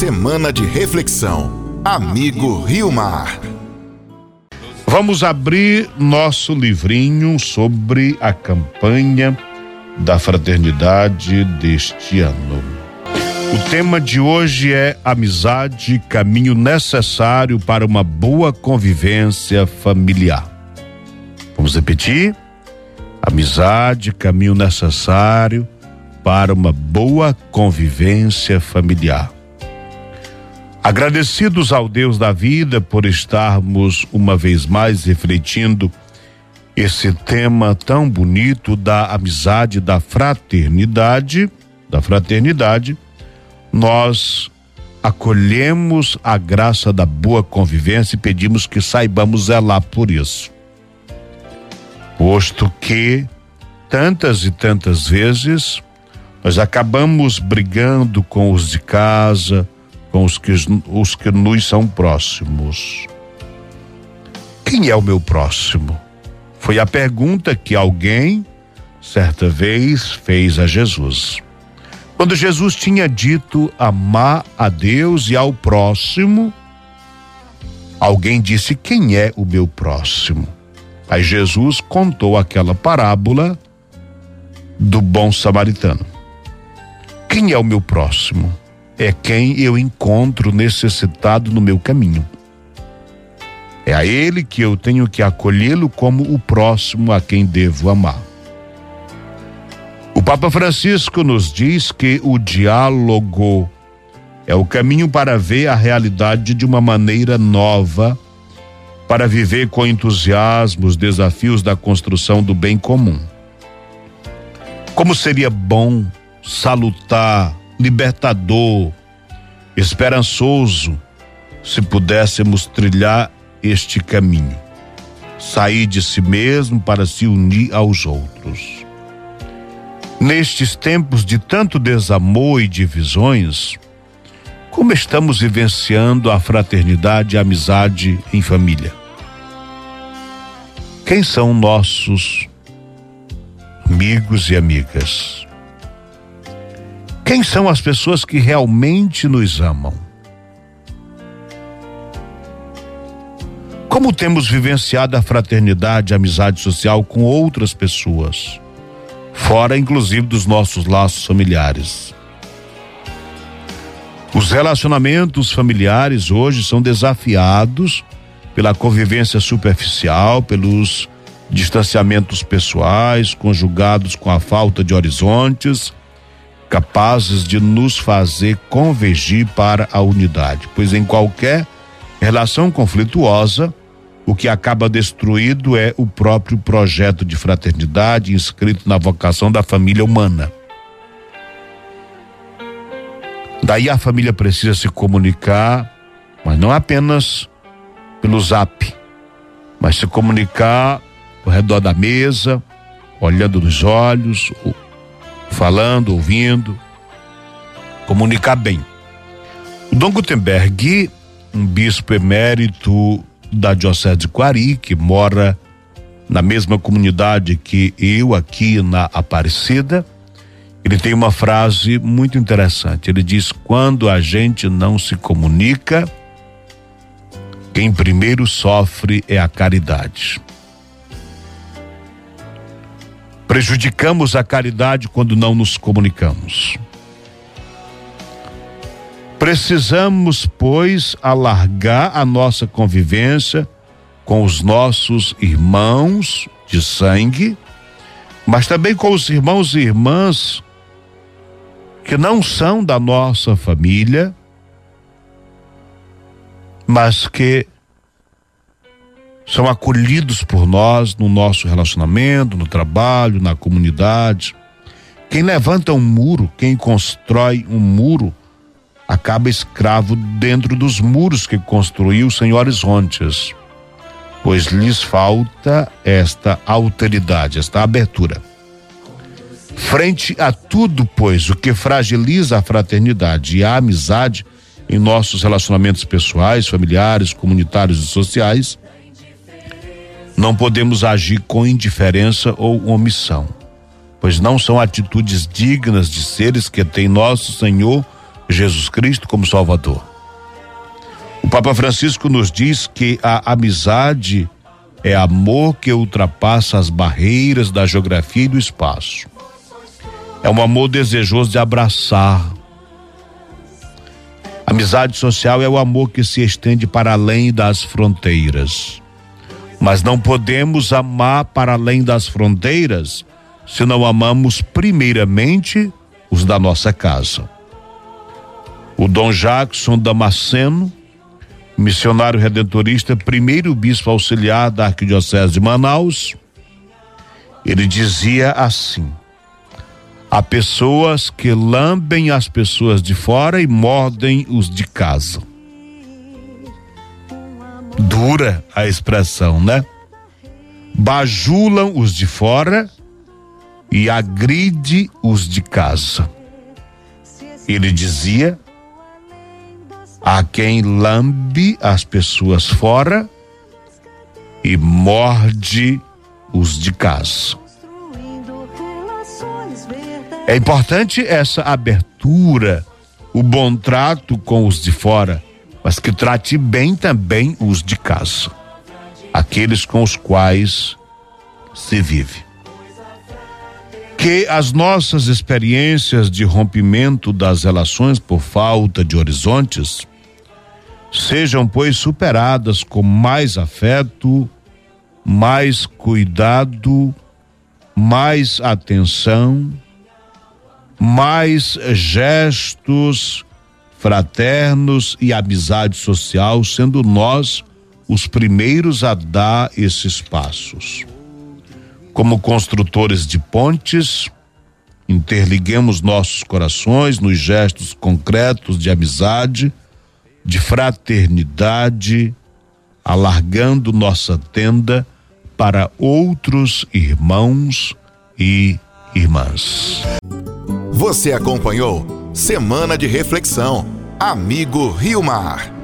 Semana de reflexão. Amigo Rio Mar. Vamos abrir nosso livrinho sobre a campanha da fraternidade deste ano. O tema de hoje é amizade, caminho necessário para uma boa convivência familiar. Vamos repetir? Amizade, caminho necessário para uma boa convivência familiar. Agradecidos ao Deus da vida por estarmos uma vez mais refletindo esse tema tão bonito da amizade, da fraternidade, da fraternidade, nós acolhemos a graça da boa convivência e pedimos que saibamos zelar por isso. Posto que tantas e tantas vezes nós acabamos brigando com os de casa, com os que, os que nos são próximos. Quem é o meu próximo? Foi a pergunta que alguém, certa vez, fez a Jesus. Quando Jesus tinha dito amar a Deus e ao próximo, alguém disse: Quem é o meu próximo? Aí Jesus contou aquela parábola do bom samaritano. Quem é o meu próximo? É quem eu encontro necessitado no meu caminho. É a ele que eu tenho que acolhê-lo como o próximo a quem devo amar. O Papa Francisco nos diz que o diálogo é o caminho para ver a realidade de uma maneira nova, para viver com entusiasmo os desafios da construção do bem comum. Como seria bom salutar, libertador, esperançoso, se pudéssemos trilhar este caminho, sair de si mesmo para se unir aos outros. Nestes tempos de tanto desamor e divisões, como estamos vivenciando a fraternidade e a amizade em família? Quem são nossos amigos e amigas? Quem são as pessoas que realmente nos amam? Como temos vivenciado a fraternidade, a amizade social com outras pessoas, fora inclusive dos nossos laços familiares? Os relacionamentos familiares hoje são desafiados pela convivência superficial, pelos distanciamentos pessoais, conjugados com a falta de horizontes capazes de nos fazer convergir para a unidade, pois em qualquer relação conflituosa, o que acaba destruído é o próprio projeto de fraternidade inscrito na vocação da família humana. Daí a família precisa se comunicar, mas não apenas pelo zap, mas se comunicar ao redor da mesa, olhando nos olhos, falando, ouvindo, comunicar bem. O Dom Gutenberg, um bispo emérito da Diocese de Quari, que mora na mesma comunidade que eu aqui na Aparecida, ele tem uma frase muito interessante. Ele diz: quando a gente não se comunica, quem primeiro sofre é a caridade. Prejudicamos a caridade quando não nos comunicamos. Precisamos, pois, alargar a nossa convivência com os nossos irmãos de sangue, mas também com os irmãos e irmãs que não são da nossa família, mas que são acolhidos por nós no nosso relacionamento, no trabalho, na comunidade. Quem levanta um muro, quem constrói um muro, acaba escravo dentro dos muros que construiu sem horizontes, pois lhes falta esta alteridade, esta abertura. Frente a tudo, pois, o que fragiliza a fraternidade e a amizade em nossos relacionamentos pessoais, familiares, comunitários e sociais, não podemos agir com indiferença ou omissão, pois não são atitudes dignas de seres que têm nosso Senhor Jesus Cristo como Salvador. O Papa Francisco nos diz que a amizade é amor que ultrapassa as barreiras da geografia e do espaço. É um amor desejoso de abraçar. Amizade social é o amor que se estende para além das fronteiras. Mas não podemos amar para além das fronteiras se não amamos primeiramente os da nossa casa. O Dom Jackson Damasceno, missionário redentorista, primeiro bispo auxiliar da Arquidiocese de Manaus, ele dizia assim: Há pessoas que lambem as pessoas de fora e mordem os de casa. Dura a expressão, né? Bajulam os de fora e agride os de casa. Ele dizia: Há quem lambe as pessoas fora e morde os de casa. É importante essa abertura, o bom trato com os de fora, mas que trate bem também os de casa, aqueles com os quais se vive. Que as nossas experiências de rompimento das relações por falta de horizontes sejam, pois, superadas com mais afeto, mais cuidado, mais atenção, mais gestos fraternos e amizade social, sendo nós os primeiros a dar esses passos. Como construtores de pontes, interliguemos nossos corações nos gestos concretos de amizade de fraternidade, alargando nossa tenda para outros irmãos e irmãs. Você acompanhou Semana de Reflexão. Amigo Rio Mar.